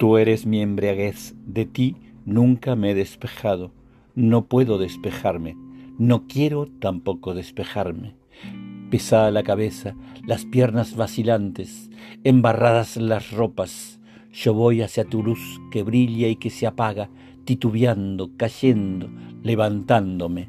Tú eres mi embriaguez, de ti nunca me he despejado, no puedo despejarme, no quiero tampoco despejarme. Pesada la cabeza, las piernas vacilantes, embarradas las ropas, yo voy hacia tu luz que brilla y que se apaga, titubeando, cayendo, levantándome.